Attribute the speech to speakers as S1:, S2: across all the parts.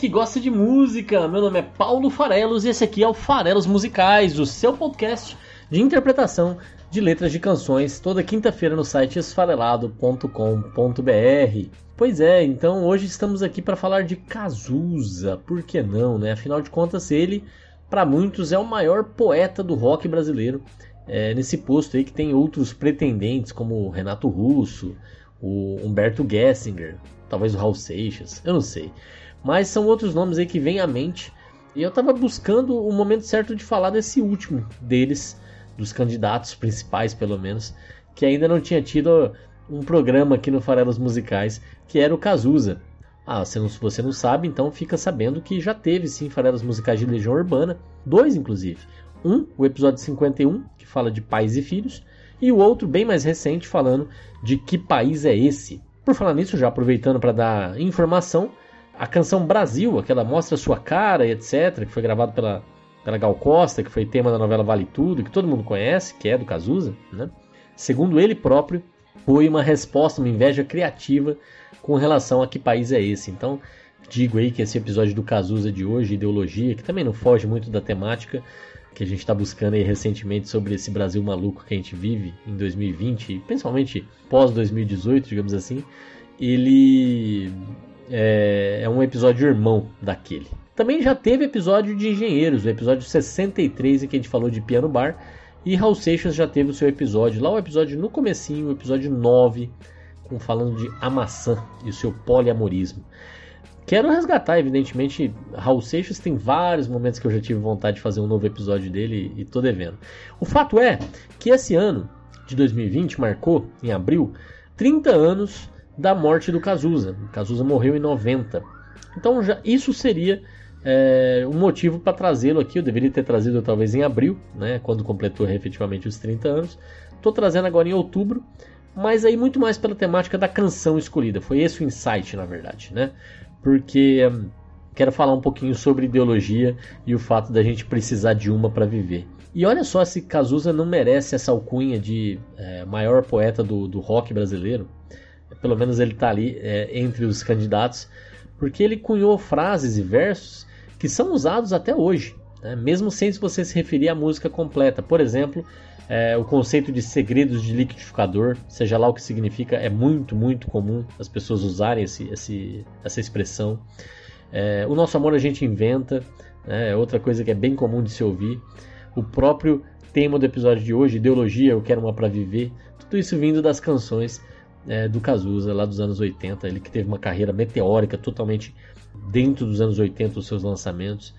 S1: Que gosta de música. Meu nome é Paulo Farelos e esse aqui é o Farelos Musicais, o seu podcast de interpretação de letras de canções, toda quinta-feira no site esfarelado.com.br. Pois é, então hoje estamos aqui para falar de Cazuza, por que não, né? Afinal de contas, ele, para muitos, é o maior poeta do rock brasileiro. É, nesse posto aí que tem outros pretendentes, como o Renato Russo, o Humberto Gessinger, talvez o Raul Seixas, eu não sei. Mas são outros nomes aí que vêm à mente. E eu tava buscando o momento certo de falar desse último deles, dos candidatos principais pelo menos, que ainda não tinha tido um programa aqui no Farelos Musicais, que era o Cazuza. Ah, se você não sabe, então fica sabendo que já teve sim Farelos Musicais de Legião Urbana, dois inclusive. Um, o episódio 51, que fala de pais e filhos, e o outro, bem mais recente, falando de que país é esse. Por falar nisso, já aproveitando para dar informação, a canção Brasil, aquela Mostra Sua Cara e etc., que foi gravado pela, pela Gal Costa, que foi tema da novela Vale Tudo, que todo mundo conhece, que é do Cazuza, né? segundo ele próprio, foi uma resposta, uma inveja criativa com relação a que país é esse. Então, digo aí que esse episódio do Cazuza de hoje, Ideologia, que também não foge muito da temática que a gente está buscando aí recentemente sobre esse Brasil maluco que a gente vive em 2020, principalmente pós 2018, digamos assim, ele é, é um episódio irmão daquele. Também já teve episódio de Engenheiros, o episódio 63 em que a gente falou de piano bar, e Raul Seixas já teve o seu episódio, lá o episódio no comecinho, o episódio 9, com, falando de a maçã e o seu poliamorismo. Quero resgatar, evidentemente, Raul Seixas tem vários momentos que eu já tive vontade de fazer um novo episódio dele e tô devendo. O fato é que esse ano de 2020 marcou, em abril, 30 anos da morte do Cazuza. O Cazuza morreu em 90. Então já isso seria é, um motivo para trazê-lo aqui. Eu deveria ter trazido talvez em abril, né, quando completou efetivamente os 30 anos. Estou trazendo agora em outubro, mas aí muito mais pela temática da canção escolhida. Foi esse o insight, na verdade, né? Porque hum, quero falar um pouquinho sobre ideologia e o fato da gente precisar de uma para viver. E olha só se Cazuza não merece essa alcunha de é, maior poeta do, do rock brasileiro. Pelo menos ele está ali é, entre os candidatos, porque ele cunhou frases e versos que são usados até hoje, né? mesmo sem você se referir à música completa. Por exemplo, é, o conceito de segredos de liquidificador, seja lá o que significa, é muito, muito comum as pessoas usarem esse, esse, essa expressão. É, o nosso amor a gente inventa, né? é outra coisa que é bem comum de se ouvir. O próprio tema do episódio de hoje, ideologia, eu quero uma para viver, tudo isso vindo das canções é, do Cazuza, lá dos anos 80, ele que teve uma carreira meteórica totalmente dentro dos anos 80, os seus lançamentos.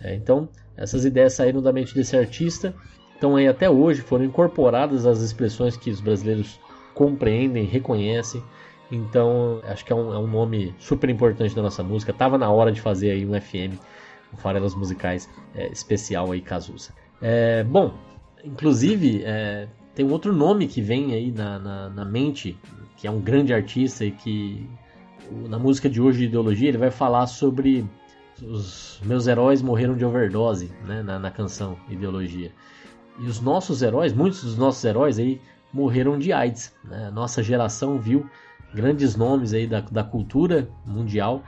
S1: É, então, essas ideias saíram da mente desse artista, então aí até hoje foram incorporadas as expressões que os brasileiros compreendem, reconhecem. Então, acho que é um, é um nome super importante da nossa música. Tava na hora de fazer aí um FM, um Farelas Musicais é, especial aí, Cazuza. É, bom, inclusive, é, tem um outro nome que vem aí na, na, na, mente, que é um grande artista e que na música de hoje de Ideologia ele vai falar sobre os meus heróis morreram de overdose, né, na, na canção Ideologia. E os nossos heróis, muitos dos nossos heróis aí morreram de AIDS. Né? Nossa geração viu grandes nomes aí da, da cultura mundial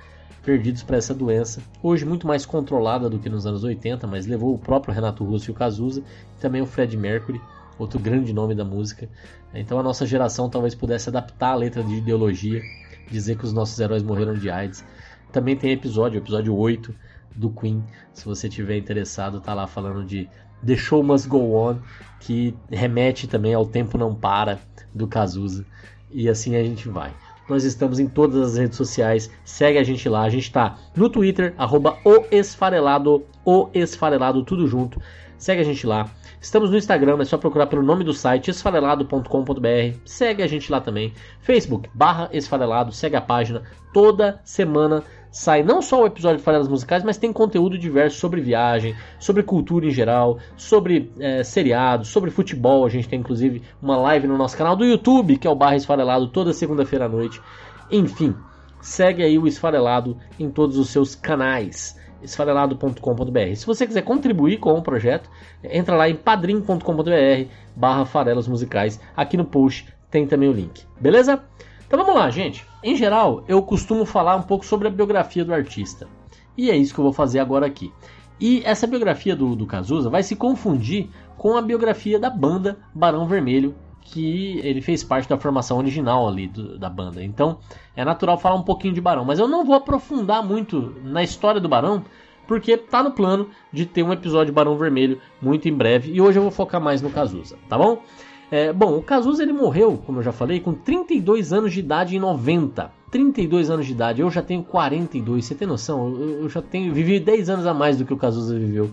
S1: perdidos para essa doença. Hoje muito mais controlada do que nos anos 80, mas levou o próprio Renato Russo e o Cazuza, e também o Fred Mercury, outro grande nome da música. Então a nossa geração talvez pudesse adaptar a letra de ideologia, dizer que os nossos heróis morreram de AIDS. Também tem episódio, episódio 8 do Queen, se você tiver interessado, tá lá falando de The Show Must Go On, que remete também ao Tempo Não Para do Cazuza. E assim a gente vai. Nós estamos em todas as redes sociais. Segue a gente lá. A gente está no Twitter, arroba o esfarelado, o esfarelado, tudo junto. Segue a gente lá. Estamos no Instagram, é só procurar pelo nome do site, esfarelado.com.br. Segue a gente lá também. Facebook, barra esfarelado, segue a página. Toda semana sai não só o episódio de Farelas Musicais, mas tem conteúdo diverso sobre viagem, sobre cultura em geral, sobre é, seriados, sobre futebol. A gente tem inclusive uma live no nosso canal do YouTube, que é o Barra Esfarelado, toda segunda-feira à noite. Enfim, segue aí o Esfarelado em todos os seus canais esfarelado.com.br. Se você quiser contribuir com o projeto, entra lá em padrim.com.br barra musicais. Aqui no post tem também o link. Beleza? Então vamos lá, gente. Em geral, eu costumo falar um pouco sobre a biografia do artista. E é isso que eu vou fazer agora aqui. E essa biografia do, do Cazuza vai se confundir com a biografia da banda Barão Vermelho, que ele fez parte da formação original ali do, da banda. Então é natural falar um pouquinho de Barão, mas eu não vou aprofundar muito na história do Barão, porque tá no plano de ter um episódio Barão Vermelho muito em breve e hoje eu vou focar mais no Cazuza, tá bom? É, bom, o Cazuza ele morreu, como eu já falei, com 32 anos de idade em 90. 32 anos de idade, eu já tenho 42, você tem noção? Eu, eu já tenho vivi 10 anos a mais do que o Cazuza viveu.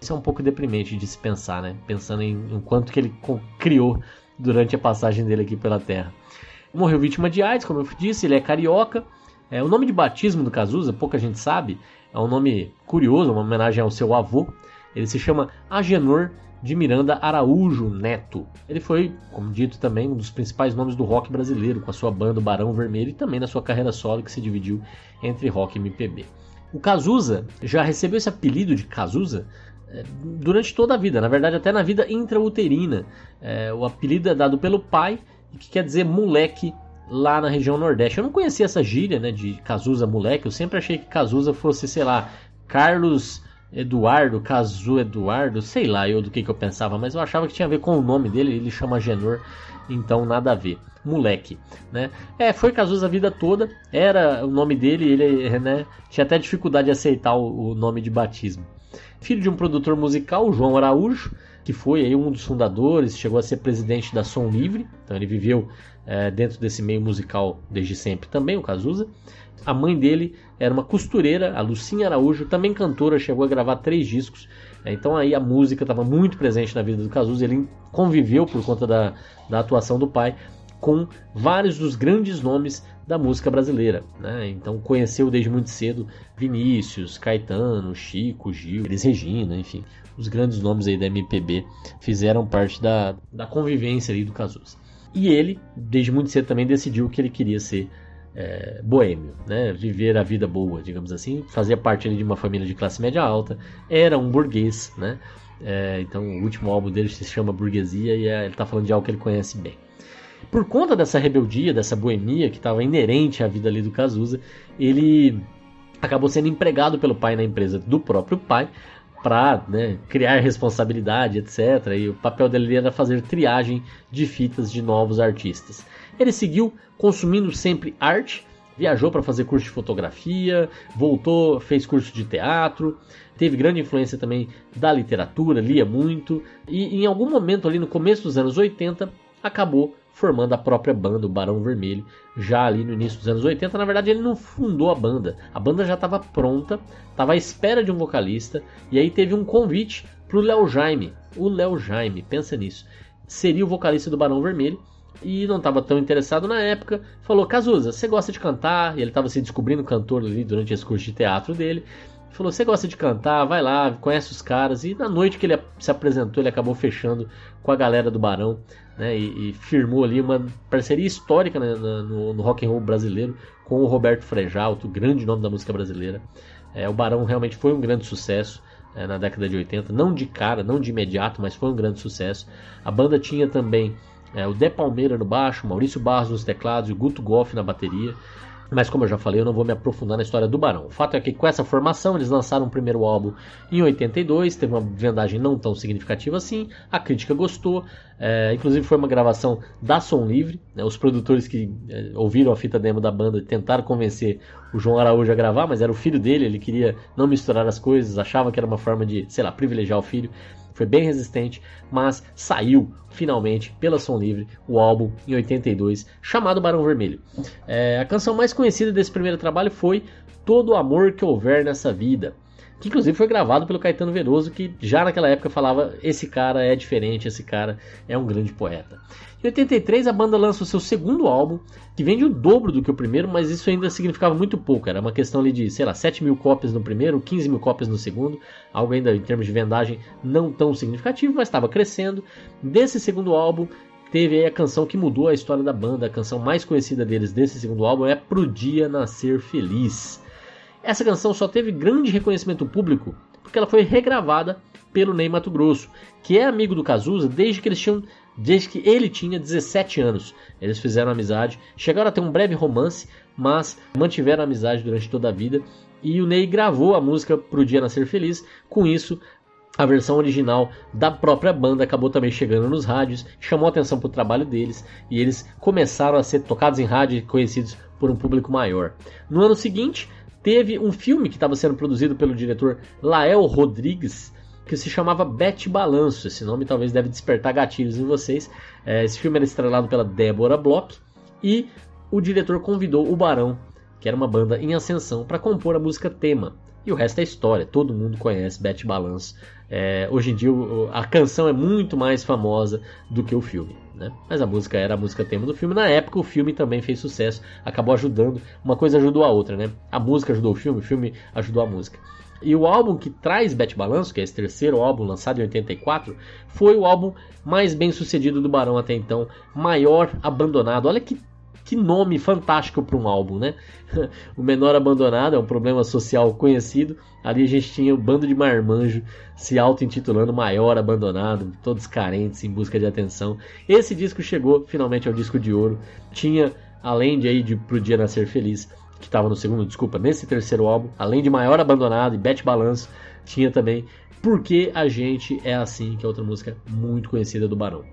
S1: Isso é um pouco deprimente de se pensar, né? Pensando em, em quanto que ele criou durante a passagem dele aqui pela Terra. Morreu vítima de AIDS, como eu disse, ele é carioca. É, o nome de batismo do Cazuza, pouca gente sabe, é um nome curioso, uma homenagem ao seu avô. Ele se chama Agenor de Miranda Araújo Neto. Ele foi, como dito também, um dos principais nomes do rock brasileiro, com a sua banda Barão Vermelho e também na sua carreira solo que se dividiu entre rock e MPB. O Cazuza já recebeu esse apelido de Cazuza durante toda a vida, na verdade até na vida intrauterina. É, o apelido é dado pelo pai, que quer dizer moleque lá na região Nordeste. Eu não conhecia essa gíria né, de Cazuza moleque, eu sempre achei que Cazuza fosse, sei lá, Carlos Eduardo, Cazu Eduardo, sei lá eu do que, que eu pensava, mas eu achava que tinha a ver com o nome dele, ele chama Genor, então nada a ver. Moleque, né? É, foi Cazuza a vida toda, era o nome dele, ele né, tinha até dificuldade de aceitar o, o nome de batismo filho de um produtor musical, João Araújo, que foi aí um dos fundadores, chegou a ser presidente da Som Livre, então ele viveu é, dentro desse meio musical desde sempre também, o Cazuza. A mãe dele era uma costureira, a Lucinha Araújo, também cantora, chegou a gravar três discos. É, então aí a música estava muito presente na vida do Cazuza, ele conviveu por conta da, da atuação do pai com vários dos grandes nomes da música brasileira. Né? Então conheceu desde muito cedo Vinícius, Caetano, Chico, Gil, Elis Regina, enfim. Os grandes nomes aí da MPB fizeram parte da, da convivência ali do Cazuza. E ele, desde muito cedo, também decidiu que ele queria ser é, boêmio, né? viver a vida boa, digamos assim. Fazia parte ali de uma família de classe média alta, era um burguês, né? É, então o último álbum dele se chama Burguesia e é, ele está falando de algo que ele conhece bem. Por conta dessa rebeldia, dessa boemia que estava inerente à vida ali do Cazuza, ele acabou sendo empregado pelo pai na empresa do próprio pai para né, criar responsabilidade, etc. E o papel dele era fazer triagem de fitas de novos artistas. Ele seguiu consumindo sempre arte, viajou para fazer curso de fotografia, voltou, fez curso de teatro, teve grande influência também da literatura, lia muito e em algum momento ali no começo dos anos 80 acabou formando a própria banda, o Barão Vermelho, já ali no início dos anos 80. Na verdade, ele não fundou a banda, a banda já estava pronta, estava à espera de um vocalista, e aí teve um convite para o Léo Jaime. O Léo Jaime, pensa nisso, seria o vocalista do Barão Vermelho e não estava tão interessado na época. Falou: Cazuza, você gosta de cantar? E ele estava se descobrindo cantor ali durante esse curso de teatro dele. Falou: Você gosta de cantar? Vai lá, conhece os caras. E na noite que ele se apresentou, ele acabou fechando com a galera do Barão né, e, e, firmou ali uma parceria histórica né, no, no, rock and roll brasileiro com o Roberto Frejalto, grande nome da música brasileira. É, o Barão realmente foi um grande sucesso é, na década de 80, não de cara, não de imediato, mas foi um grande sucesso. A banda tinha também é, o De Palmeira no baixo, Maurício Barros nos teclados e o Guto Goff na bateria. Mas como eu já falei, eu não vou me aprofundar na história do Barão. O fato é que com essa formação eles lançaram o primeiro álbum em 82, teve uma vendagem não tão significativa assim, a crítica gostou, é, inclusive foi uma gravação da Som Livre, né, os produtores que é, ouviram a fita demo da banda tentaram convencer o João Araújo a gravar, mas era o filho dele, ele queria não misturar as coisas, achava que era uma forma de, sei lá, privilegiar o filho foi bem resistente, mas saiu finalmente pela Som Livre o álbum em 82 chamado Barão Vermelho. É, a canção mais conhecida desse primeiro trabalho foi Todo o Amor que Houver Nessa Vida. que inclusive foi gravado pelo Caetano Veloso, que já naquela época falava: esse cara é diferente, esse cara é um grande poeta. Em 83, a banda lança o seu segundo álbum, que vende o dobro do que o primeiro, mas isso ainda significava muito pouco. Era uma questão ali de, sei lá, 7 mil cópias no primeiro, 15 mil cópias no segundo, algo ainda em termos de vendagem não tão significativo, mas estava crescendo. Desse segundo álbum, teve aí a canção que mudou a história da banda, a canção mais conhecida deles desse segundo álbum é Pro Dia Nascer Feliz. Essa canção só teve grande reconhecimento público porque ela foi regravada pelo Ney Mato Grosso, que é amigo do Cazuza desde que eles tinham desde que ele tinha 17 anos. Eles fizeram amizade, chegaram a ter um breve romance, mas mantiveram amizade durante toda a vida. E o Ney gravou a música Pro Dia Nascer Feliz. Com isso, a versão original da própria banda acabou também chegando nos rádios, chamou atenção para o trabalho deles e eles começaram a ser tocados em rádio e conhecidos por um público maior. No ano seguinte, teve um filme que estava sendo produzido pelo diretor Lael Rodrigues, que se chamava Bete Balanço. Esse nome talvez deve despertar gatilhos em vocês. É, esse filme era estrelado pela Débora Bloch e o diretor convidou o Barão, que era uma banda em ascensão, para compor a música tema. E o resto é história, todo mundo conhece Bete Balanço. É, hoje em dia a canção é muito mais famosa do que o filme. Né? Mas a música era a música tema do filme. Na época o filme também fez sucesso, acabou ajudando. Uma coisa ajudou a outra, né? A música ajudou o filme, o filme ajudou a música. E o álbum que traz Bete Balanço, que é esse terceiro álbum lançado em 84, foi o álbum mais bem sucedido do Barão até então, Maior Abandonado. Olha que, que nome fantástico para um álbum, né? o Menor Abandonado é um problema social conhecido. Ali a gente tinha o bando de marmanjo se auto-intitulando Maior Abandonado, todos carentes em busca de atenção. Esse disco chegou finalmente ao disco de ouro. Tinha, além de aí de Pro Dia Nascer Feliz, que estava no segundo, desculpa, nesse terceiro álbum, além de Maior Abandonado e Bete Balanço, tinha também Porque a Gente é Assim, que é outra música muito conhecida do Barão.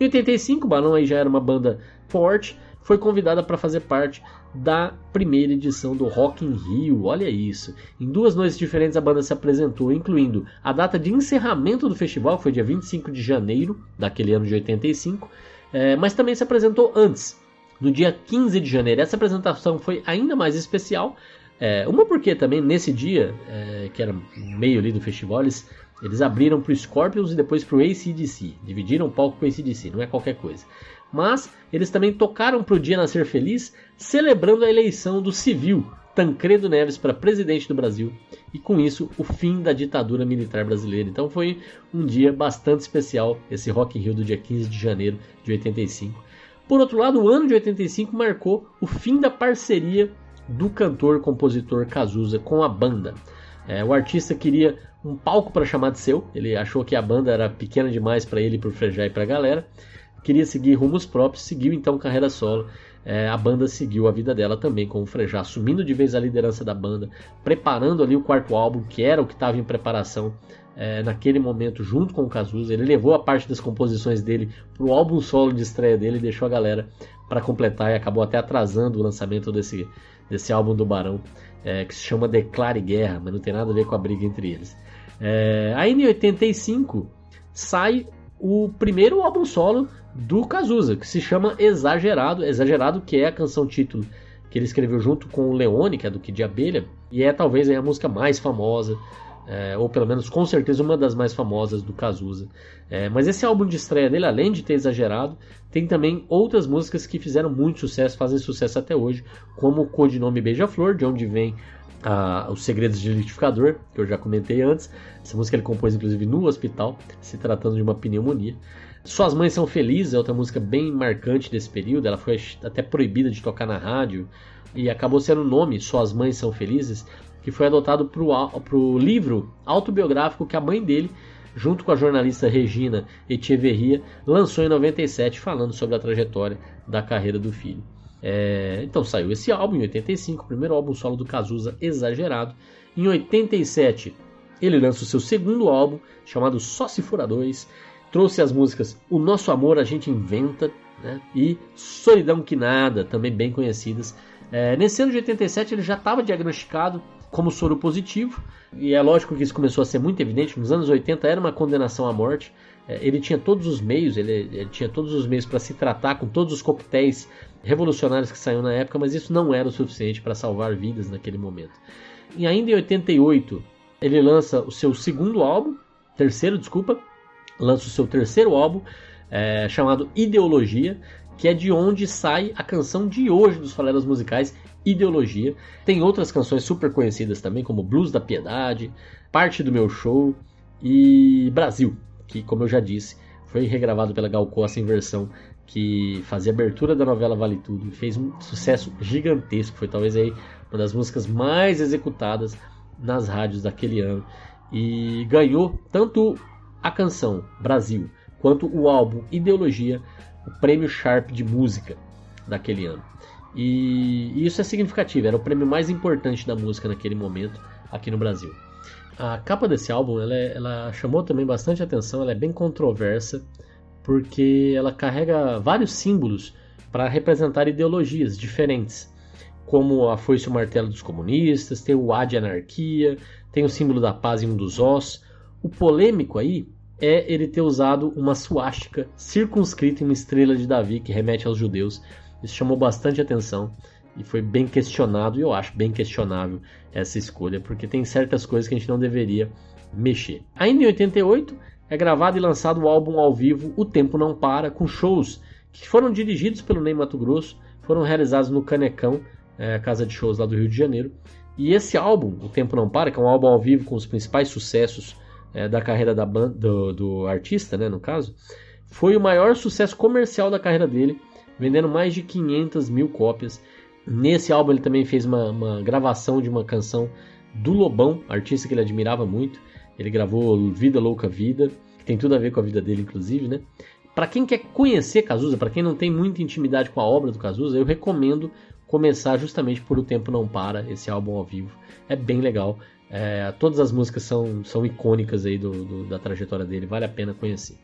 S1: Em 85, o Barão aí já era uma banda forte, foi convidada para fazer parte da primeira edição do Rock in Rio. Olha isso. Em duas noites diferentes a banda se apresentou, incluindo a data de encerramento do festival, que foi dia 25 de janeiro daquele ano de 85, é, mas também se apresentou antes, no dia 15 de janeiro. Essa apresentação foi ainda mais especial. É, uma porque também nesse dia, é, que era meio ali do festival, eles, eles abriram para o Scorpions e depois para o ACDC. Dividiram o palco com o ACDC, não é qualquer coisa. Mas eles também tocaram para o Dia Nascer Feliz, celebrando a eleição do civil Tancredo Neves para presidente do Brasil e com isso o fim da ditadura militar brasileira. Então foi um dia bastante especial esse Rock in Rio do dia 15 de janeiro de 85. Por outro lado, o ano de 85 marcou o fim da parceria do cantor-compositor Cazuza com a banda. É, o artista queria um palco para chamar de seu, ele achou que a banda era pequena demais para ele, para o Frejá e para a galera. Queria seguir rumos próprios, seguiu então carreira solo. É, a banda seguiu a vida dela também, com o Frejá assumindo de vez a liderança da banda, preparando ali o quarto álbum, que era o que estava em preparação é, naquele momento junto com o Cazuza. Ele levou a parte das composições dele para o álbum solo de estreia dele e deixou a galera para completar e acabou até atrasando o lançamento desse, desse álbum do Barão, é, que se chama Declare Guerra, mas não tem nada a ver com a briga entre eles. É, aí em 85 sai o primeiro álbum solo do Cazuza, que se chama Exagerado, Exagerado que é a canção título que ele escreveu junto com o Leone, que é do Kid de Abelha, e é talvez a música mais famosa é, ou pelo menos com certeza uma das mais famosas do Cazuza. É, mas esse álbum de estreia dele, além de ter exagerado, tem também outras músicas que fizeram muito sucesso, fazem sucesso até hoje, como o Codinome Beija-Flor, de onde vem a, Os Segredos de Liquidificador, que eu já comentei antes. Essa música ele compôs inclusive no hospital, se tratando de uma pneumonia. Suas Mães São Felizes é outra música bem marcante desse período, ela foi até proibida de tocar na rádio e acabou sendo o nome Suas Mães São Felizes que foi adotado para o livro autobiográfico que a mãe dele, junto com a jornalista Regina Echeverria, lançou em 97, falando sobre a trajetória da carreira do filho. É, então saiu esse álbum em 85, o primeiro álbum solo do Cazuza, Exagerado. Em 87, ele lança o seu segundo álbum, chamado Só Se Fora Dois. Trouxe as músicas O Nosso Amor A Gente Inventa né, e Solidão Que Nada, também bem conhecidas. É, nesse ano de 87 ele já estava diagnosticado como soro positivo, e é lógico que isso começou a ser muito evidente, nos anos 80 era uma condenação à morte, é, ele tinha todos os meios, ele, ele tinha todos os meios para se tratar com todos os coquetéis revolucionários que saíram na época, mas isso não era o suficiente para salvar vidas naquele momento. E ainda em 88, ele lança o seu segundo álbum, terceiro, desculpa, lança o seu terceiro álbum, é, chamado Ideologia, que é de onde sai a canção de hoje dos Falelas Musicais, Ideologia. Tem outras canções super conhecidas também, como Blues da Piedade, Parte do Meu Show e Brasil, que, como eu já disse, foi regravado pela Gal Costa em versão que fazia abertura da novela Vale Tudo e fez um sucesso gigantesco. Foi talvez aí uma das músicas mais executadas nas rádios daquele ano e ganhou tanto a canção Brasil quanto o álbum Ideologia, o prêmio Sharp de música daquele ano. E, isso é significativo, era o prêmio mais importante da música naquele momento aqui no Brasil. A capa desse álbum ela, é, ela chamou também bastante atenção, ela é bem controversa porque ela carrega vários símbolos para representar ideologias diferentes, como a foice e o martelo dos comunistas, tem o A de anarquia, tem o símbolo da paz em um dos ossos. O polêmico aí é ele ter usado uma suástica circunscrita em uma estrela de Davi que remete aos judeus. Isso chamou bastante atenção e foi bem questionado, e eu acho bem questionável essa escolha, porque tem certas coisas que a gente não deveria mexer. Ainda em 88, é gravado e lançado o álbum ao vivo O Tempo Não Para, com shows que foram dirigidos pelo Ney Mato Grosso, foram realizados no Canecão, é, casa de shows lá do Rio de Janeiro. E esse álbum, O Tempo Não Para, que é um álbum ao vivo com os principais sucessos é, da carreira da banda, do, do artista, né, no caso, foi o maior sucesso comercial da carreira dele, vendendo mais de 500 mil cópias. Nesse álbum ele também fez uma, uma gravação de uma canção do Lobão, artista que ele admirava muito. Ele gravou Vida Louca Vida, que tem tudo a ver com a vida dele, inclusive, né? Para quem quer conhecer Cazuza, para quem não tem muita intimidade com a obra do Cazuza, eu recomendo começar justamente por O Tempo Não Para, esse álbum ao vivo. É bem legal. É, todas as músicas são, são icônicas aí do, do, da trajetória dele, vale a pena conhecer.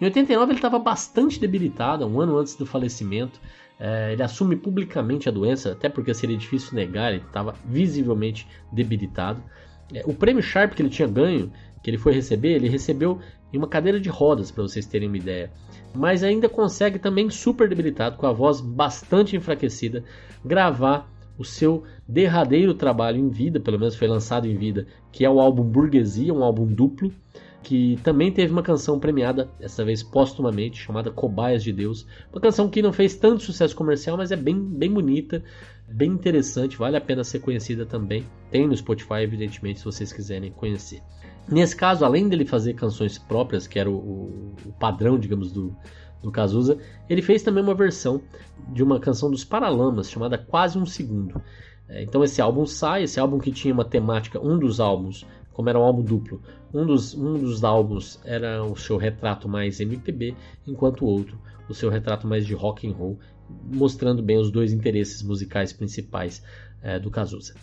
S1: Em 89 ele estava bastante debilitado, um ano antes do falecimento. É, ele assume publicamente a doença, até porque seria difícil negar, ele estava visivelmente debilitado. É, o prêmio Sharp que ele tinha ganho, que ele foi receber, ele recebeu em uma cadeira de rodas, para vocês terem uma ideia. Mas ainda consegue também, super debilitado, com a voz bastante enfraquecida, gravar o seu derradeiro trabalho em vida, pelo menos foi lançado em vida, que é o álbum Burguesia, um álbum duplo, que também teve uma canção premiada, dessa vez póstumamente, chamada Cobaias de Deus. Uma canção que não fez tanto sucesso comercial, mas é bem, bem bonita, bem interessante, vale a pena ser conhecida também. Tem no Spotify, evidentemente, se vocês quiserem conhecer. Nesse caso, além dele fazer canções próprias, que era o, o, o padrão, digamos, do, do Cazuza, ele fez também uma versão de uma canção dos Paralamas, chamada Quase um Segundo. É, então esse álbum sai, esse álbum que tinha uma temática, um dos álbuns como era um álbum duplo. Um dos, um dos álbuns era o seu retrato mais MPB, enquanto o outro o seu retrato mais de rock and roll, mostrando bem os dois interesses musicais principais é, do Cazuza.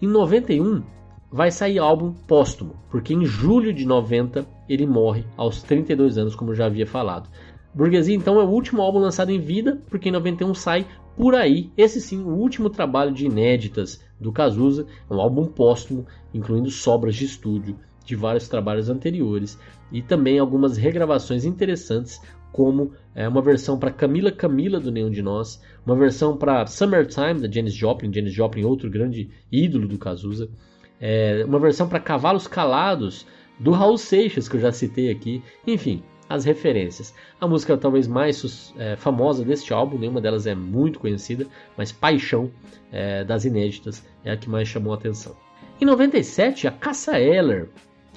S1: Em 91 vai sair álbum póstumo, porque em julho de 90 ele morre aos 32 anos, como já havia falado. Burguesia então é o último álbum lançado em vida, porque em 91 sai Por Aí, esse sim, o último trabalho de inéditas do Cazuza, um álbum póstumo, incluindo sobras de estúdio de vários trabalhos anteriores e também algumas regravações interessantes, como é, uma versão para Camila Camila do Nenhum de Nós, uma versão para Summertime da Janis Joplin, Janis Joplin outro grande ídolo do Cazuza, é, uma versão para Cavalos Calados do Raul Seixas que eu já citei aqui, enfim, as referências. A música talvez mais é, famosa deste álbum, nenhuma delas é muito conhecida, mas Paixão é, das inéditas é a que mais chamou a atenção. Em 97, a Cassa Eller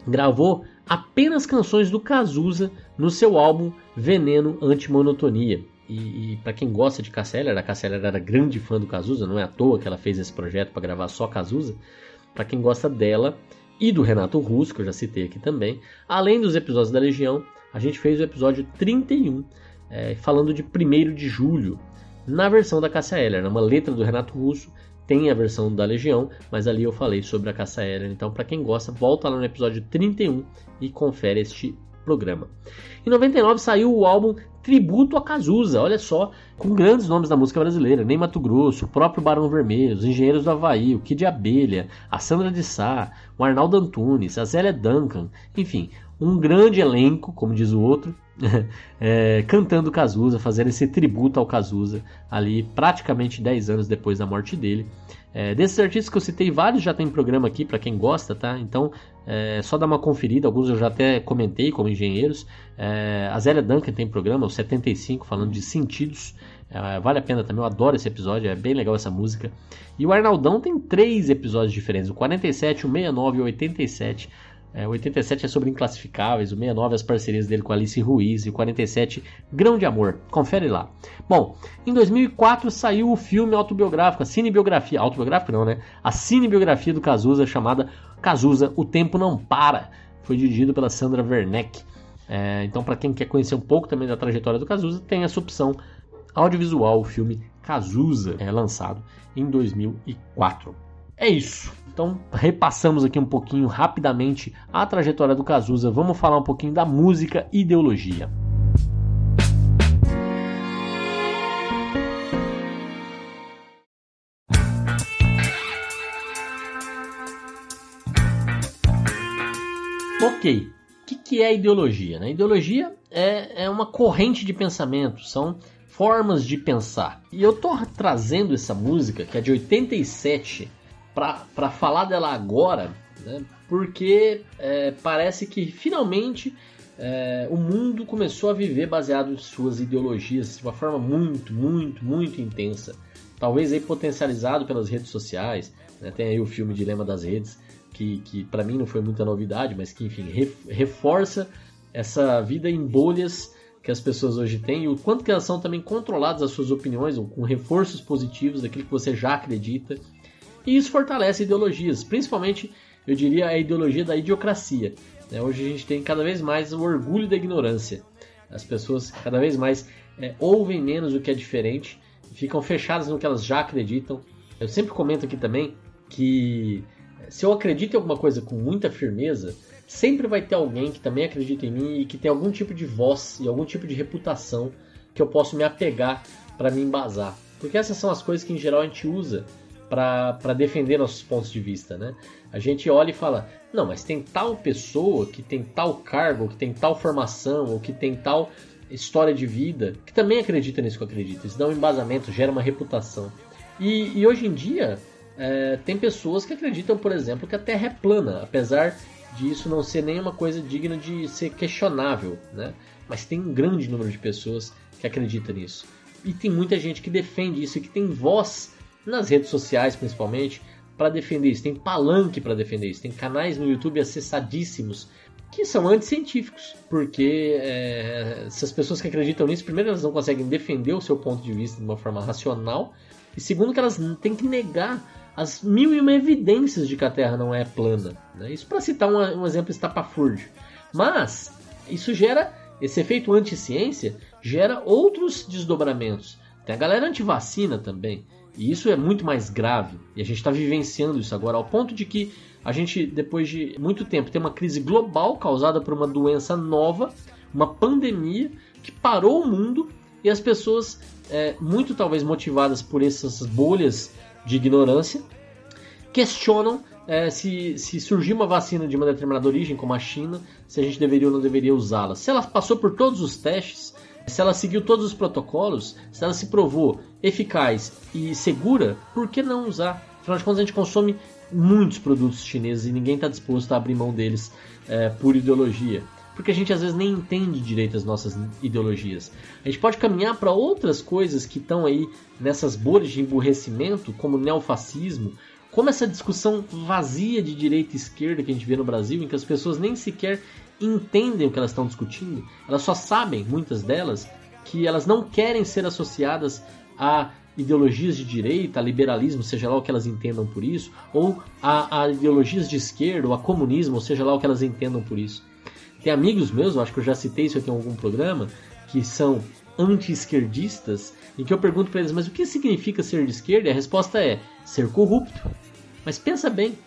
S1: gravou apenas canções do Cazuza no seu álbum Veneno Antimonotonia. E, e para quem gosta de Cassa Eller, a Cassa Eller era grande fã do Cazuza, não é à toa que ela fez esse projeto para gravar só Cazuza. Para quem gosta dela e do Renato Russo, que eu já citei aqui também, além dos episódios da Legião, a gente fez o episódio 31, é, falando de 1 de julho, na versão da Cássia Eller, uma letra do Renato Russo, tem a versão da Legião, mas ali eu falei sobre a Cássia Eller. Então, para quem gosta, volta lá no episódio 31 e confere este programa. Em 99 saiu o álbum Tributo a Cazuza, olha só, com grandes nomes da música brasileira, Ney Mato Grosso, o próprio Barão Vermelho, os Engenheiros do Havaí, o Kid Abelha, a Sandra de Sá, o Arnaldo Antunes, a Zélia Duncan, enfim, um grande elenco, como diz o outro, é, cantando Cazuza, fazendo esse tributo ao Cazuza, ali praticamente 10 anos depois da morte dele. É, desses artistas que eu citei, vários já tem programa aqui para quem gosta, tá? Então é só dar uma conferida. Alguns eu já até comentei como engenheiros. É, a Zélia Duncan tem programa, o 75, falando de sentidos. É, vale a pena também, eu adoro esse episódio, é bem legal essa música. E o Arnaldão tem três episódios diferentes: o 47, o 69 e o 87. É, o 87 é sobre inclassificáveis, o 69 as parcerias dele com Alice Ruiz e o 47 Grão de Amor. Confere lá. Bom, em 2004 saiu o filme autobiográfico, a cinebiografia, autobiográfico não, né? A cinebiografia do Cazuza chamada Cazuza, O Tempo Não Para. Foi dirigido pela Sandra Werneck. É, então, para quem quer conhecer um pouco também da trajetória do Cazuza, tem essa opção audiovisual, o filme Cazuza, é lançado em 2004. É isso. Então, repassamos aqui um pouquinho rapidamente a trajetória do Cazuza. Vamos falar um pouquinho da música ideologia. Ok, o que, que é ideologia? Né? Ideologia é, é uma corrente de pensamento, são formas de pensar. E eu tô trazendo essa música, que é de 87, para falar dela agora, né, porque é, parece que finalmente é, o mundo começou a viver baseado em suas ideologias de uma forma muito, muito, muito intensa. Talvez aí potencializado pelas redes sociais. Né, tem aí o filme Dilema das Redes, que, que para mim não foi muita novidade, mas que enfim reforça essa vida em bolhas que as pessoas hoje têm e o quanto que elas são também controladas as suas opiniões, com reforços positivos daquilo que você já acredita. E isso fortalece ideologias, principalmente, eu diria, a ideologia da idiocracia. Né? Hoje a gente tem cada vez mais o orgulho da ignorância. As pessoas cada vez mais é, ouvem menos o que é diferente, ficam fechadas no que elas já acreditam. Eu sempre comento aqui também que se eu acredito em alguma coisa com muita firmeza, sempre vai ter alguém que também acredita em mim e que tem algum tipo de voz e algum tipo de reputação que eu posso me apegar para me embasar. Porque essas são as coisas que em geral a gente usa para defender nossos pontos de vista, né? A gente olha e fala, não, mas tem tal pessoa que tem tal cargo, que tem tal formação, ou que tem tal história de vida, que também acredita nisso que eu acredito. Isso dá um embasamento, gera uma reputação. E, e hoje em dia, é, tem pessoas que acreditam, por exemplo, que a Terra é plana, apesar disso não ser nenhuma coisa digna de ser questionável, né? Mas tem um grande número de pessoas que acreditam nisso. E tem muita gente que defende isso e que tem voz nas redes sociais principalmente, para defender isso. Tem palanque para defender isso. Tem canais no YouTube acessadíssimos que são anticientíficos, porque é, essas pessoas que acreditam nisso, primeiro, elas não conseguem defender o seu ponto de vista de uma forma racional, e segundo, que elas têm que negar as mil e uma evidências de que a Terra não é plana. Né? Isso para citar um, um exemplo estapafúrdio. Mas isso gera, esse efeito anti-ciência gera outros desdobramentos. Tem a galera anti-vacina também. E isso é muito mais grave. E a gente está vivenciando isso agora, ao ponto de que a gente, depois de muito tempo, tem uma crise global causada por uma doença nova, uma pandemia que parou o mundo e as pessoas, é, muito talvez motivadas por essas bolhas de ignorância, questionam é, se, se surgir uma vacina de uma determinada origem, como a China, se a gente deveria ou não deveria usá-la. Se ela passou por todos os testes, se ela seguiu todos os protocolos, se ela se provou eficaz e segura, por que não usar? Afinal de contas, a gente consome muitos produtos chineses e ninguém está disposto a abrir mão deles é, por ideologia. Porque a gente às vezes nem entende direito as nossas ideologias. A gente pode caminhar para outras coisas que estão aí nessas bolhas de emburrecimento, como o neofascismo, como essa discussão vazia de direita e esquerda que a gente vê no Brasil, em que as pessoas nem sequer entendem o que elas estão discutindo, elas só sabem, muitas delas, que elas não querem ser associadas a ideologias de direita, a liberalismo, seja lá o que elas entendam por isso, ou a, a ideologias de esquerda, ou a comunismo, ou seja lá o que elas entendam por isso. Tem amigos meus, eu acho que eu já citei isso aqui em algum programa, que são anti-esquerdistas, em que eu pergunto para eles, mas o que significa ser de esquerda? E a resposta é ser corrupto. Mas pensa bem,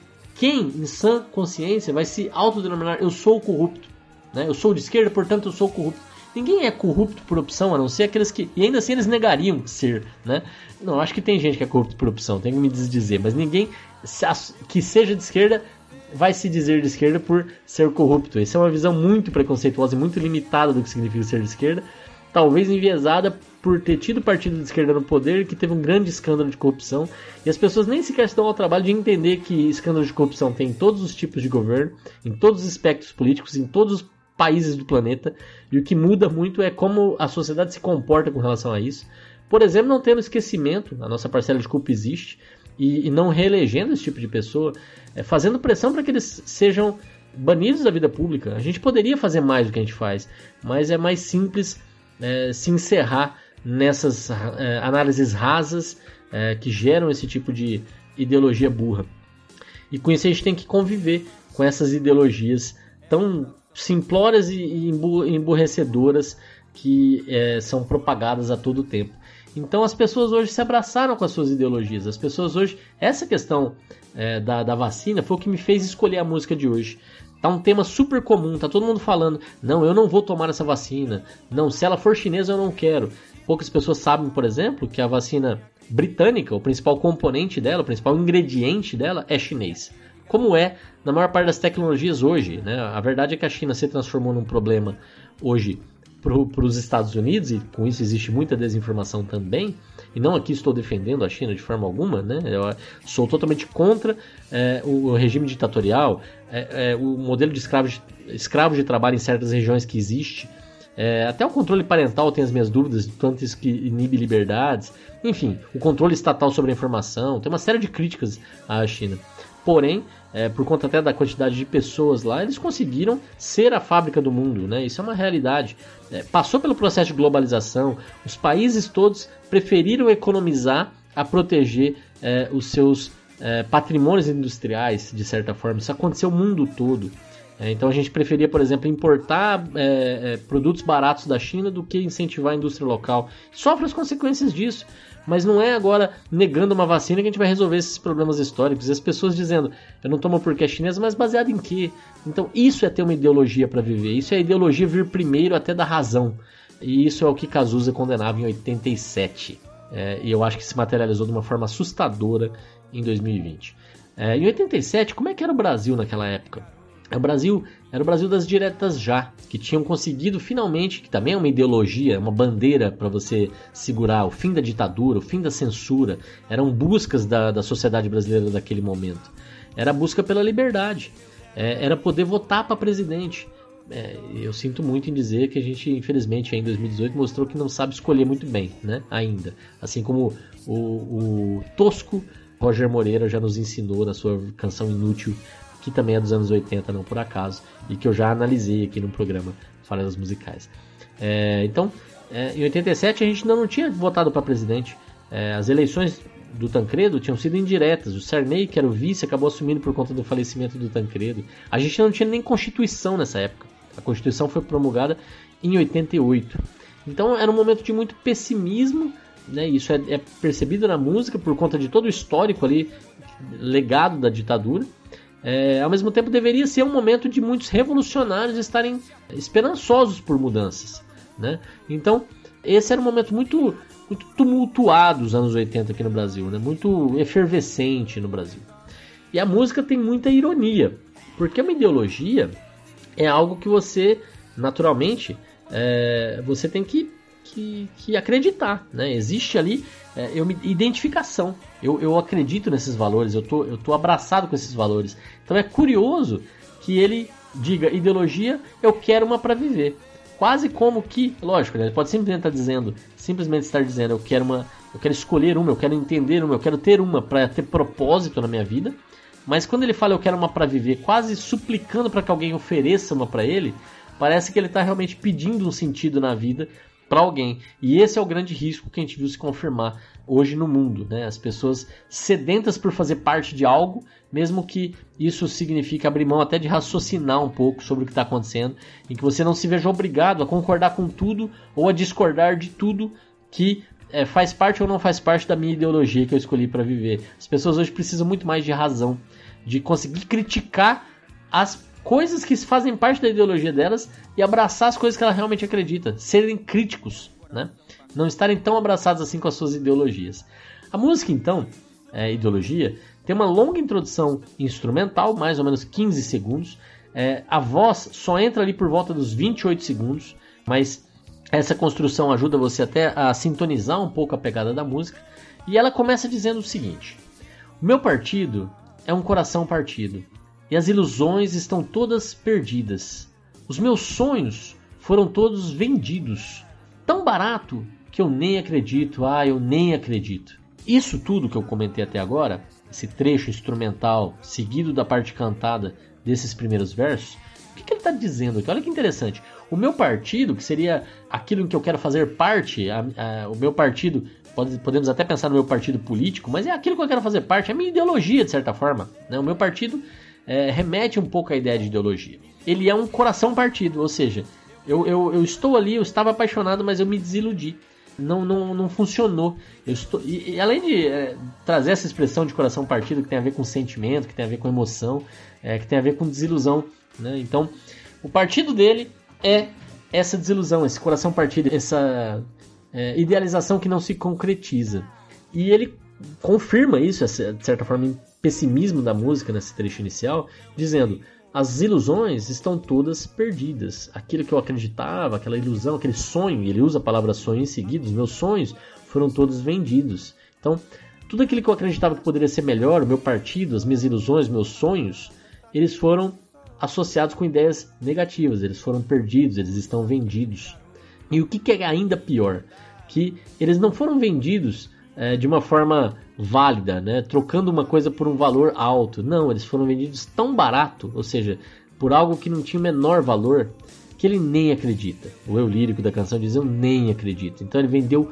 S1: quem, em sã consciência, vai se autodenominar eu sou corrupto? Né? Eu sou de esquerda, portanto eu sou corrupto. Ninguém é corrupto por opção, a não ser aqueles que. E ainda assim eles negariam ser, né? Não, acho que tem gente que é corrupto por opção, tem que me dizer, mas ninguém que seja de esquerda vai se dizer de esquerda por ser corrupto. Essa é uma visão muito preconceituosa e muito limitada do que significa ser de esquerda. Talvez enviesada por ter tido partido de esquerda no poder que teve um grande escândalo de corrupção e as pessoas nem sequer se dão ao trabalho de entender que escândalo de corrupção tem em todos os tipos de governo, em todos os espectros políticos, em todos os países do planeta e o que muda muito é como a sociedade se comporta com relação a isso. Por exemplo, não tendo esquecimento, a nossa parcela de culpa existe, e, e não reelegendo esse tipo de pessoa, é, fazendo pressão para que eles sejam banidos da vida pública. A gente poderia fazer mais do que a gente faz, mas é mais simples é, se encerrar nessas é, análises rasas é, que geram esse tipo de ideologia burra. E com isso a gente tem que conviver com essas ideologias tão simplórias e emburrecedoras que são propagadas a todo tempo. Então as pessoas hoje se abraçaram com as suas ideologias. As pessoas hoje. Essa questão é, da, da vacina foi o que me fez escolher a música de hoje. Tá um tema super comum, tá todo mundo falando, não, eu não vou tomar essa vacina. Não, se ela for chinesa eu não quero. Poucas pessoas sabem, por exemplo, que a vacina britânica, o principal componente dela, o principal ingrediente dela é chinês. Como é na maior parte das tecnologias hoje, né? A verdade é que a China se transformou num problema hoje para os Estados Unidos, e com isso existe muita desinformação também, e não aqui estou defendendo a China de forma alguma, né? Eu sou totalmente contra é, o regime ditatorial, é, é, o modelo de escravo, de de trabalho em certas regiões que existe. É, até o controle parental tem as minhas dúvidas, tanto isso que inibe liberdades. Enfim, o controle estatal sobre a informação, tem uma série de críticas à China. Porém, é, por conta até da quantidade de pessoas lá, eles conseguiram ser a fábrica do mundo, né? Isso é uma realidade. É, passou pelo processo de globalização, os países todos preferiram economizar a proteger é, os seus é, patrimônios industriais, de certa forma. Isso aconteceu o mundo todo. É, então a gente preferia, por exemplo, importar é, produtos baratos da China do que incentivar a indústria local. Sofre as consequências disso. Mas não é agora negando uma vacina que a gente vai resolver esses problemas históricos. E as pessoas dizendo, eu não tomo porque é chinesa, mas baseado em quê? Então isso é ter uma ideologia para viver. Isso é a ideologia vir primeiro até da razão. E isso é o que Cazuza condenava em 87. É, e eu acho que se materializou de uma forma assustadora em 2020. É, em 87, como é que era o Brasil naquela época? O Brasil era o Brasil das diretas já, que tinham conseguido finalmente, que também é uma ideologia, uma bandeira para você segurar o fim da ditadura, o fim da censura. Eram buscas da, da sociedade brasileira daquele momento. Era a busca pela liberdade, é, era poder votar para presidente. É, eu sinto muito em dizer que a gente, infelizmente, em 2018 mostrou que não sabe escolher muito bem, né? Ainda. Assim como o, o tosco Roger Moreira já nos ensinou na sua canção Inútil que também é dos anos 80, não por acaso, e que eu já analisei aqui no programa Farelas Musicais. É, então, é, em 87 a gente ainda não tinha votado para presidente. É, as eleições do Tancredo tinham sido indiretas. O Sarney, que era o vice, acabou assumindo por conta do falecimento do Tancredo. A gente não tinha nem Constituição nessa época. A Constituição foi promulgada em 88. Então era um momento de muito pessimismo, né? Isso é, é percebido na música por conta de todo o histórico ali legado da ditadura. É, ao mesmo tempo, deveria ser um momento de muitos revolucionários estarem esperançosos por mudanças. Né? Então, esse era um momento muito, muito tumultuado dos anos 80 aqui no Brasil, né? muito efervescente no Brasil. E a música tem muita ironia, porque uma ideologia é algo que você, naturalmente, é, você tem que que, que acreditar, né? Existe ali é, eu me, identificação. Eu, eu acredito nesses valores, eu tô, eu tô abraçado com esses valores. Então é curioso que ele diga ideologia, eu quero uma para viver. Quase como que, lógico, né? ele pode simplesmente estar dizendo, simplesmente estar dizendo, eu quero uma, eu quero escolher uma, eu quero entender uma, eu quero ter uma para ter propósito na minha vida. Mas quando ele fala eu quero uma para viver, quase suplicando para que alguém ofereça uma para ele, parece que ele está realmente pedindo um sentido na vida para alguém. E esse é o grande risco que a gente viu se confirmar hoje no mundo, né? As pessoas sedentas por fazer parte de algo, mesmo que isso signifique abrir mão até de raciocinar um pouco sobre o que está acontecendo, em que você não se veja obrigado a concordar com tudo ou a discordar de tudo que é, faz parte ou não faz parte da minha ideologia que eu escolhi para viver. As pessoas hoje precisam muito mais de razão, de conseguir criticar as coisas que fazem parte da ideologia delas e abraçar as coisas que ela realmente acredita, serem críticos, né? Não estarem tão abraçados assim com as suas ideologias. A música, então, é, ideologia, tem uma longa introdução instrumental, mais ou menos 15 segundos. É, a voz só entra ali por volta dos 28 segundos, mas Essa construção ajuda você até a sintonizar um pouco a pegada da música. E ela começa dizendo o seguinte: O meu partido é um coração partido, e as ilusões estão todas perdidas. Os meus sonhos foram todos vendidos, tão barato que eu nem acredito, ah, eu nem acredito. Isso tudo que eu comentei até agora, esse trecho instrumental seguido da parte cantada desses primeiros versos, o que, que ele está dizendo aqui? Olha que interessante. O meu partido, que seria aquilo em que eu quero fazer parte, a, a, o meu partido, pode, podemos até pensar no meu partido político, mas é aquilo que eu quero fazer parte, é a minha ideologia, de certa forma. Né? O meu partido é, remete um pouco à ideia de ideologia. Ele é um coração partido, ou seja, eu, eu, eu estou ali, eu estava apaixonado, mas eu me desiludi não, não, não funcionou. Eu estou, e, e além de é, trazer essa expressão de coração partido que tem a ver com sentimento, que tem a ver com emoção, é, que tem a ver com desilusão. Né? Então, o partido dele é essa desilusão, esse coração partido, essa é, idealização que não se concretiza. E ele confirma isso, de certa forma, pessimismo da música nesse trecho inicial, dizendo: as ilusões estão todas perdidas. Aquilo que eu acreditava, aquela ilusão, aquele sonho, ele usa a palavra sonho em seguida, os meus sonhos foram todos vendidos. Então, tudo aquilo que eu acreditava que poderia ser melhor, o meu partido, as minhas ilusões, meus sonhos, eles foram associados com ideias negativas, eles foram perdidos, eles estão vendidos. E o que, é ainda pior? Que eles não foram vendidos é, de uma forma válida, né? trocando uma coisa por um valor alto. Não, eles foram vendidos tão barato, ou seja, por algo que não tinha o menor valor, que ele nem acredita. O eu lírico da canção diz: Eu nem acredito. Então ele vendeu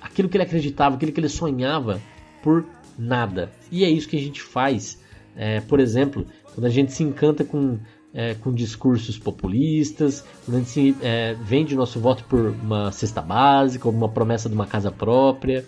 S1: aquilo que ele acreditava, aquilo que ele sonhava, por nada. E é isso que a gente faz. É, por exemplo, quando a gente se encanta com, é, com discursos populistas, quando a gente se, é, vende nosso voto por uma cesta básica, ou uma promessa de uma casa própria.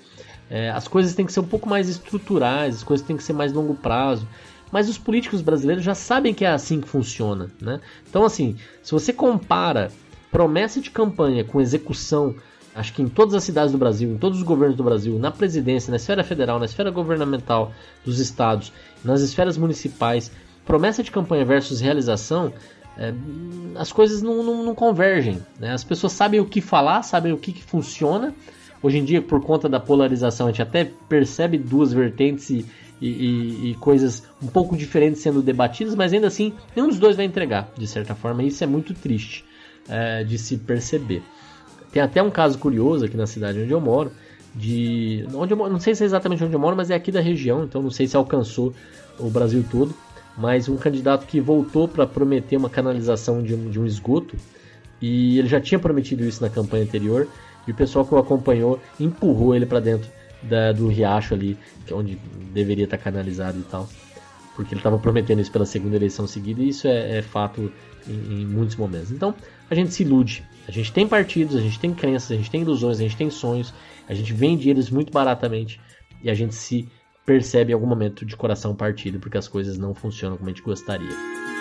S1: É, as coisas têm que ser um pouco mais estruturais, as coisas têm que ser mais longo prazo. Mas os políticos brasileiros já sabem que é assim que funciona. Né? Então, assim, se você compara promessa de campanha com execução, acho que em todas as cidades do Brasil, em todos os governos do Brasil, na presidência, na esfera federal, na esfera governamental dos estados, nas esferas municipais, promessa de campanha versus realização, é, as coisas não, não, não convergem. Né? As pessoas sabem o que falar, sabem o que, que funciona Hoje em dia, por conta da polarização, a gente até percebe duas vertentes e, e, e, coisas um pouco diferentes sendo debatidas, mas ainda assim, nenhum dos dois vai entregar, de certa forma. Isso é muito triste é, de se perceber. Tem até um caso curioso aqui na cidade onde eu moro, de onde eu moro, não sei se é exatamente onde eu moro, mas é aqui da região, então não sei se alcançou o Brasil todo, mas um candidato que voltou para prometer uma canalização de um, de um esgoto e ele já tinha prometido isso na campanha anterior e o pessoal que o acompanhou empurrou ele para dentro da, do riacho ali, que é onde deveria estar tá canalizado e tal. Porque ele estava prometendo isso pela segunda eleição seguida, e isso é, é fato em, em, muitos momentos. Então, a gente se ilude. A gente tem partidos, a gente tem crenças, a gente tem ilusões, a gente tem sonhos, a gente vende eles muito baratamente e a gente se percebe em algum momento de coração partido porque as coisas não funcionam como a gente gostaria.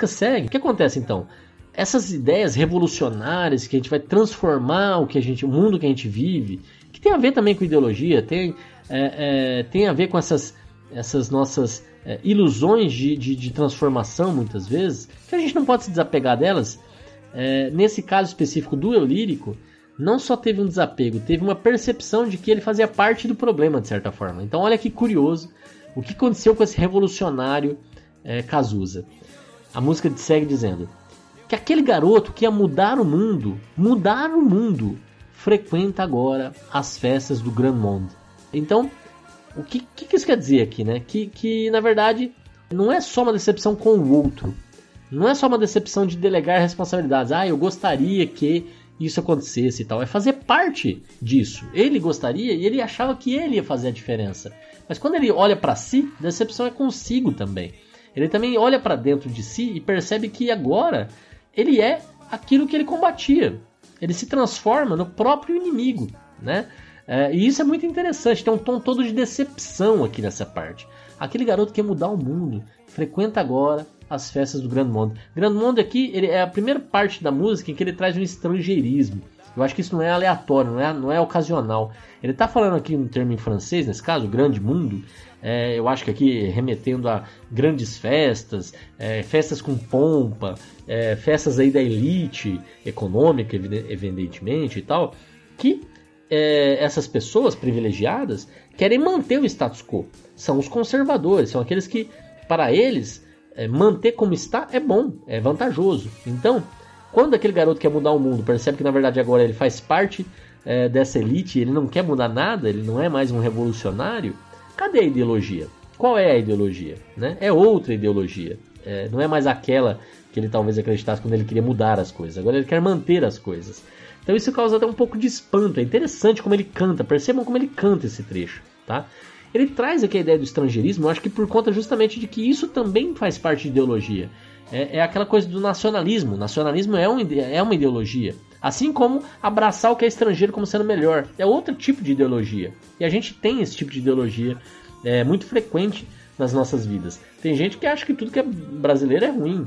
S1: Música segue. O que acontece então? Essas ideias revolucionárias que a gente vai transformar o que a gente, o mundo que a gente vive, que tem a ver também com ideologia, tem, é, é, tem a ver com essas, essas nossas é, ilusões de, de, de, transformação, muitas vezes, que a gente não pode se desapegar delas. É, nesse caso específico do eu lírico, não só teve um desapego, teve uma percepção de que ele fazia parte do problema, de certa forma. Então, olha que curioso o que aconteceu com esse revolucionário é, Cazuza. A música segue dizendo que aquele garoto que ia mudar o mundo, mudar o mundo, frequenta agora as festas do Grand Monde. Então, o que, que, isso quer dizer aqui, né? Que, que na verdade não é só uma decepção com o outro. Não é só uma decepção de delegar responsabilidades. Ah, eu gostaria que isso acontecesse e tal. É fazer parte disso. Ele gostaria e ele achava que ele ia fazer a diferença. Mas quando ele olha para si, decepção é consigo também. Ele também olha para dentro de si e percebe que agora ele é aquilo que ele combatia. Ele se transforma no próprio inimigo, né? É, e isso é muito interessante. Tem um tom todo de decepção aqui nessa parte. Aquele garoto que quer mudar o mundo frequenta agora as festas do Grand Monde. Grand Monde aqui ele é a primeira parte da música em que ele traz um estrangeirismo. Eu acho que isso não é aleatório, não é, não é ocasional. Ele está falando aqui um termo em francês, nesse caso, grande mundo. É, eu acho que aqui remetendo a grandes festas, é, festas com pompa, é, festas aí da elite econômica, evidentemente e tal, que é, essas pessoas privilegiadas querem manter o status quo. São os conservadores, são aqueles que, para eles, é, manter como está é bom, é vantajoso. Então, quando aquele garoto quer mudar o mundo, percebe que na verdade agora ele faz parte é, dessa elite, ele não quer mudar nada, ele não é mais um revolucionário, cadê a ideologia? Qual é a ideologia? Né? É outra ideologia. É, não é mais aquela que ele talvez acreditasse quando ele queria mudar as coisas. Agora ele quer manter as coisas. Então isso causa até um pouco de espanto. É interessante como ele canta. Percebam como ele canta esse trecho, tá? Ele traz aqui a ideia do estrangeirismo, eu acho que por conta justamente de que isso também faz parte de ideologia. É, é aquela coisa do nacionalismo. nacionalismo é, um, é uma ideologia. Assim como abraçar o que é estrangeiro como sendo melhor. É outro tipo de ideologia. E a gente tem esse tipo de ideologia é, muito frequente nas nossas vidas. Tem gente que acha que tudo que é brasileiro é ruim.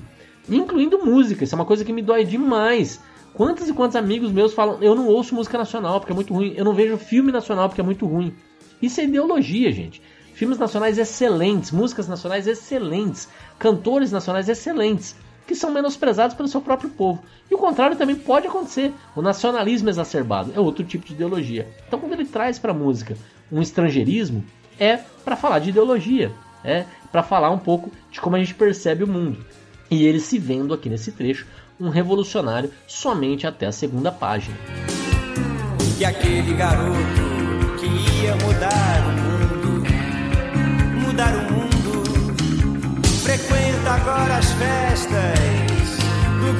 S1: Incluindo música. Isso é uma coisa que me dói demais. Quantos e quantos amigos meus falam: eu não ouço música nacional porque é muito ruim, eu não vejo filme nacional porque é muito ruim. Isso é ideologia, gente. Filmes nacionais excelentes, músicas nacionais excelentes, cantores nacionais excelentes, que são menosprezados pelo seu próprio povo. E o contrário também pode acontecer. O nacionalismo exacerbado é outro tipo de ideologia. Então, quando ele traz para a música um estrangeirismo, é para falar de ideologia, é para falar um pouco de como a gente percebe o mundo. E ele se vendo aqui nesse trecho um revolucionário somente até a segunda página.
S2: Que aquele garoto que ia mudar o mundo, mudar o mundo, frequenta agora as festas do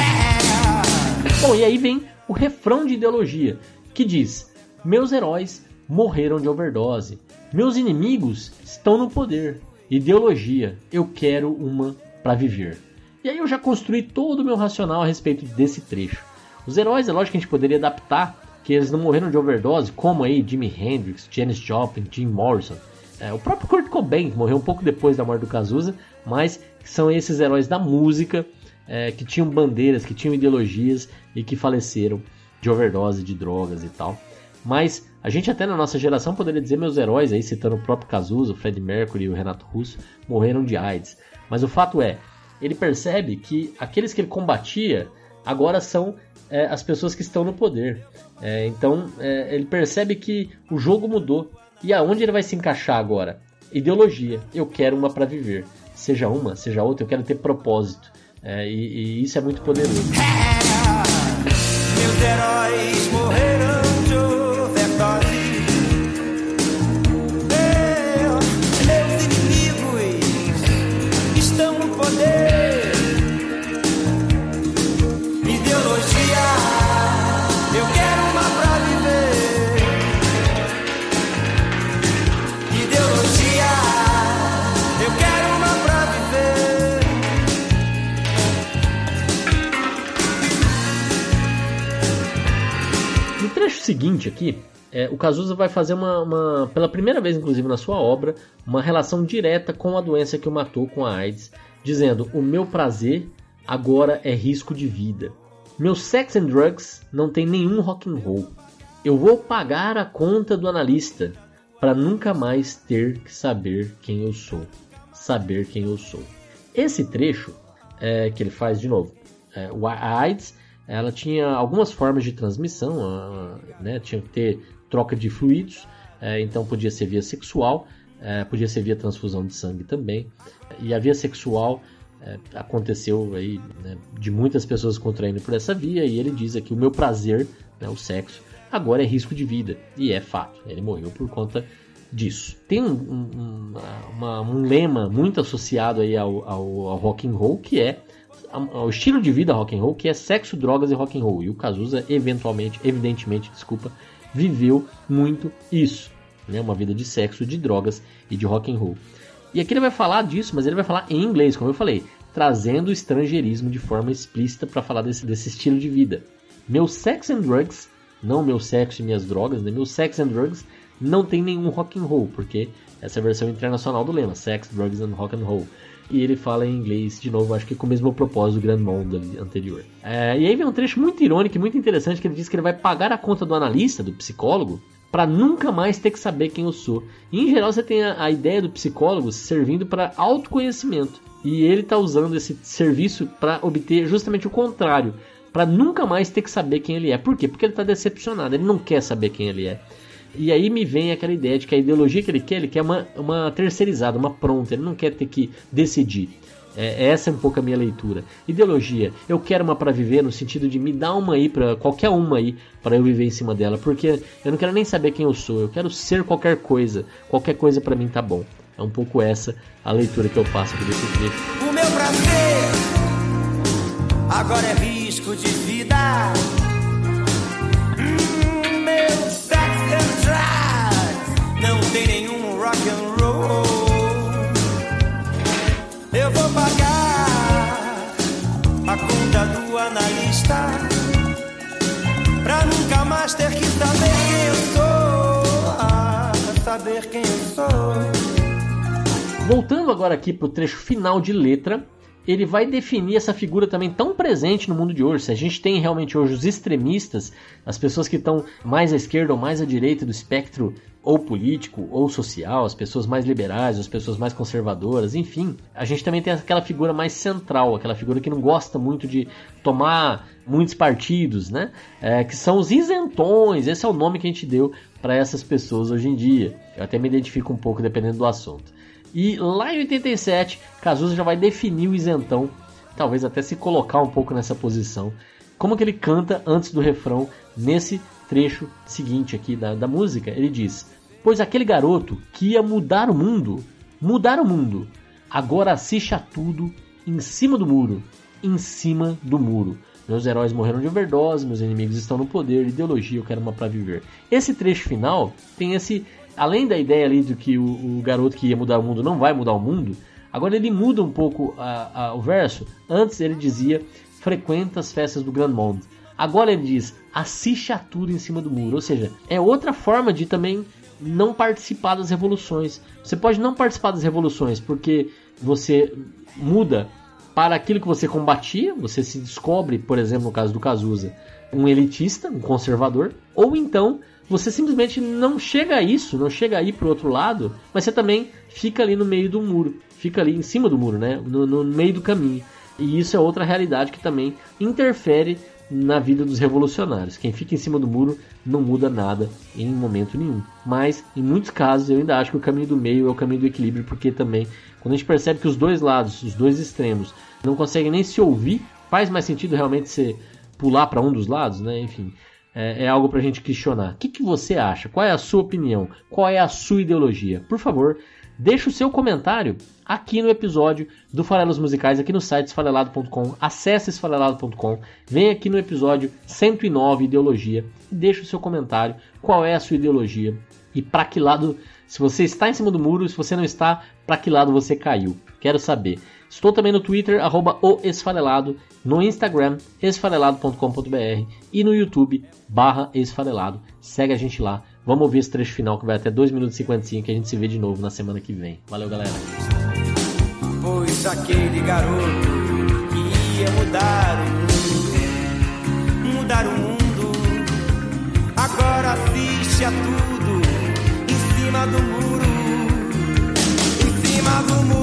S1: É. Bom, e aí vem o refrão de ideologia, que diz: Meus heróis morreram de overdose, meus inimigos estão no poder. Ideologia, eu quero uma para viver. E aí eu já construí todo o meu racional a respeito desse trecho. Os heróis, é lógico que a gente poderia adaptar, que eles não morreram de overdose, como aí Jimi Hendrix, Janis Joplin, Jim Morrison. É, o próprio Kurt Cobain, morreu um pouco depois da morte do Cazuza, mas são esses heróis da música é, que tinham bandeiras, que tinham ideologias e que faleceram de overdose, de drogas e tal. Mas a gente até na nossa geração poderia dizer meus heróis, aí citando o próprio Cazuza, o Fred Mercury e o Renato Russo, morreram de AIDS. Mas o fato é, ele percebe que aqueles que ele combatia agora são é, as pessoas que estão no poder. É, então é, ele percebe que o jogo mudou. E aonde ele vai se encaixar agora? Ideologia. Eu quero uma para viver. Seja uma, seja outra, eu quero ter propósito. É, e, e, isso é muito poderoso.
S2: Meus heróis morreram
S1: seguinte aqui, é, o Cazuza vai fazer uma, uma, pela primeira vez, inclusive na sua obra, uma relação direta com a doença que o matou, com a AIDS, dizendo: O meu prazer agora é risco de vida. Meu sex and drugs não tem nenhum rock and roll. Eu vou pagar a conta do analista para nunca mais ter que saber quem eu sou. Saber quem eu sou. Esse trecho é, que ele faz de novo, é, a AIDS ela tinha algumas formas de transmissão, né? tinha que ter troca de fluidos, é, então podia ser via sexual, é, podia ser via transfusão de sangue também. E a via sexual é, aconteceu aí né, de muitas pessoas contraindo por essa via, e ele diz aqui: o meu prazer, né, o sexo, agora é risco de vida. E é fato, ele morreu por conta disso. Tem um, um, uma, um lema muito associado aí ao, ao, ao rock and roll que é ao estilo de vida rock and roll, que é sexo, drogas e rock and roll. E o Cazuza eventualmente, evidentemente, desculpa, viveu muito isso, né? Uma vida de sexo, de drogas e de rock and roll. E aqui ele vai falar disso, mas ele vai falar em inglês, como eu falei, trazendo o estrangeirismo de forma explícita para falar desse, desse estilo de vida. Meu sex and drugs, não meu sexo e minhas drogas, né? Meu sex and drugs não tem nenhum rock and roll, porque essa é a versão internacional do lema, sex, drugs and rock and roll e ele fala em inglês de novo, acho que com o mesmo propósito do Grand Monde anterior. É, e aí vem um trecho muito irônico e muito interessante que ele diz que ele vai pagar a conta do analista, do psicólogo, para nunca mais ter que saber quem eu sou. E em geral você tem a, a ideia do psicólogo servindo para autoconhecimento. E ele está usando esse serviço para obter justamente o contrário, para nunca mais ter que saber quem ele é. Por quê? Porque ele está decepcionado, ele não quer saber quem ele é. E aí me vem aquela ideia de que a ideologia que ele quer, ele quer uma, uma terceirizada, uma pronta, ele não quer ter que decidir. É, essa é um pouco a minha leitura. Ideologia, eu quero uma para viver no sentido de me dar uma aí para qualquer uma aí para eu viver em cima dela, porque eu não quero nem saber quem eu sou, eu quero ser qualquer coisa. Qualquer coisa para mim tá bom. É um pouco essa a leitura que eu faço aqui desse
S2: trecho. O meu prazer agora é risco de vida. Nunca mais ter que saber quem eu sou. Ah, saber quem eu sou.
S1: Voltando agora aqui pro trecho final de letra, ele vai definir essa figura também tão presente no mundo de hoje. Se a gente tem realmente hoje os extremistas, as pessoas que estão mais à esquerda ou mais à direita do espectro ou político ou social, as pessoas mais liberais, as pessoas mais conservadoras, enfim, a gente também tem aquela figura mais central, aquela figura que não gosta muito de tomar muitos partidos, né? É, que são os isentões. Esse é o nome que a gente deu para essas pessoas hoje em dia. Eu até me identifico um pouco dependendo do assunto. E lá em 87, Cazuza já vai definir o isentão, talvez até se colocar um pouco nessa posição. Como que ele canta antes do refrão nesse trecho seguinte aqui da, da música? Ele diz: Pois aquele garoto que ia mudar o mundo, mudar o mundo, agora assiste a tudo em cima do muro, em cima do muro. Meus heróis morreram de overdose, meus inimigos estão no poder, ideologia, eu quero uma para viver. Esse trecho final tem esse além da ideia ali de que o, o, garoto que ia mudar o mundo não vai mudar o mundo, agora ele muda um pouco a, a, o verso. Antes ele dizia frequenta as festas do Grand Monde. Agora ele diz assiste a tudo em cima do muro. Ou seja, é outra forma de também não participar das revoluções. Você pode não participar das revoluções porque você muda para aquilo que você combatia, você se descobre, por exemplo, no caso do Cazuza, um elitista, um conservador, ou então você simplesmente não chega a isso, não chega aí pro outro lado, mas você também fica ali no meio do muro, fica ali em cima do muro, né? No, no meio do caminho. E isso é outra realidade que também interfere na vida dos revolucionários. Quem fica em cima do muro não muda nada em momento nenhum. Mas, em muitos casos, eu ainda acho que o caminho do meio é o caminho do equilíbrio, porque também, quando a gente percebe que os dois lados, os dois extremos, não conseguem nem se ouvir, faz mais sentido realmente você pular para um dos lados, né? Enfim, é, é algo para a gente questionar. O que, que você acha? Qual é a sua opinião? Qual é a sua ideologia? Por favor, deixe o seu comentário aqui no episódio do Farelos Musicais, aqui no site esfarelado.com. Acesse esfarelado.com, vem aqui no episódio 109 Ideologia e deixe o seu comentário. Qual é a sua ideologia? E para que lado, se você está em cima do muro, se você não está, para que lado você caiu? Quero saber. Estou também no Twitter, arroba Esfarelado, no Instagram, esfarelado.com.br e no YouTube, barra Esfarelado. Segue a gente lá. Vamos ouvir esse trecho final que vai até 2 minutos e 55 que a gente se vê de novo na semana que vem. Valeu, galera.
S2: Pois aquele garoto que ia mudar o mundo, mudar o mundo, agora assiste a tudo em cima do muro, em cima do muro.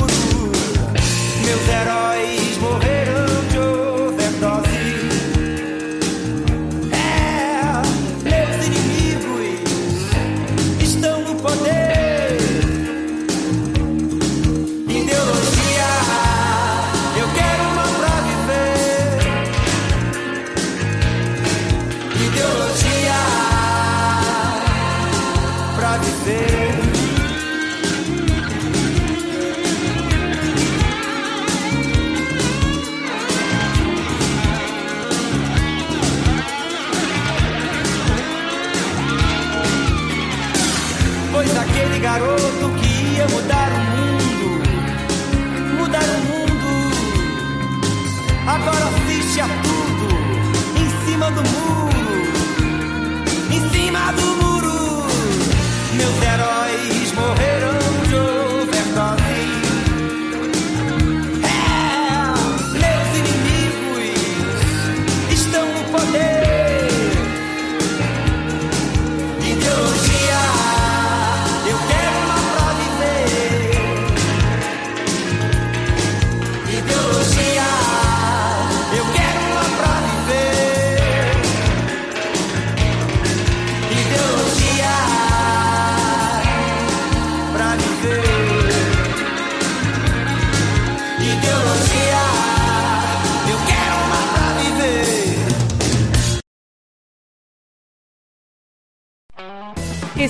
S2: Meus heróis Ideologia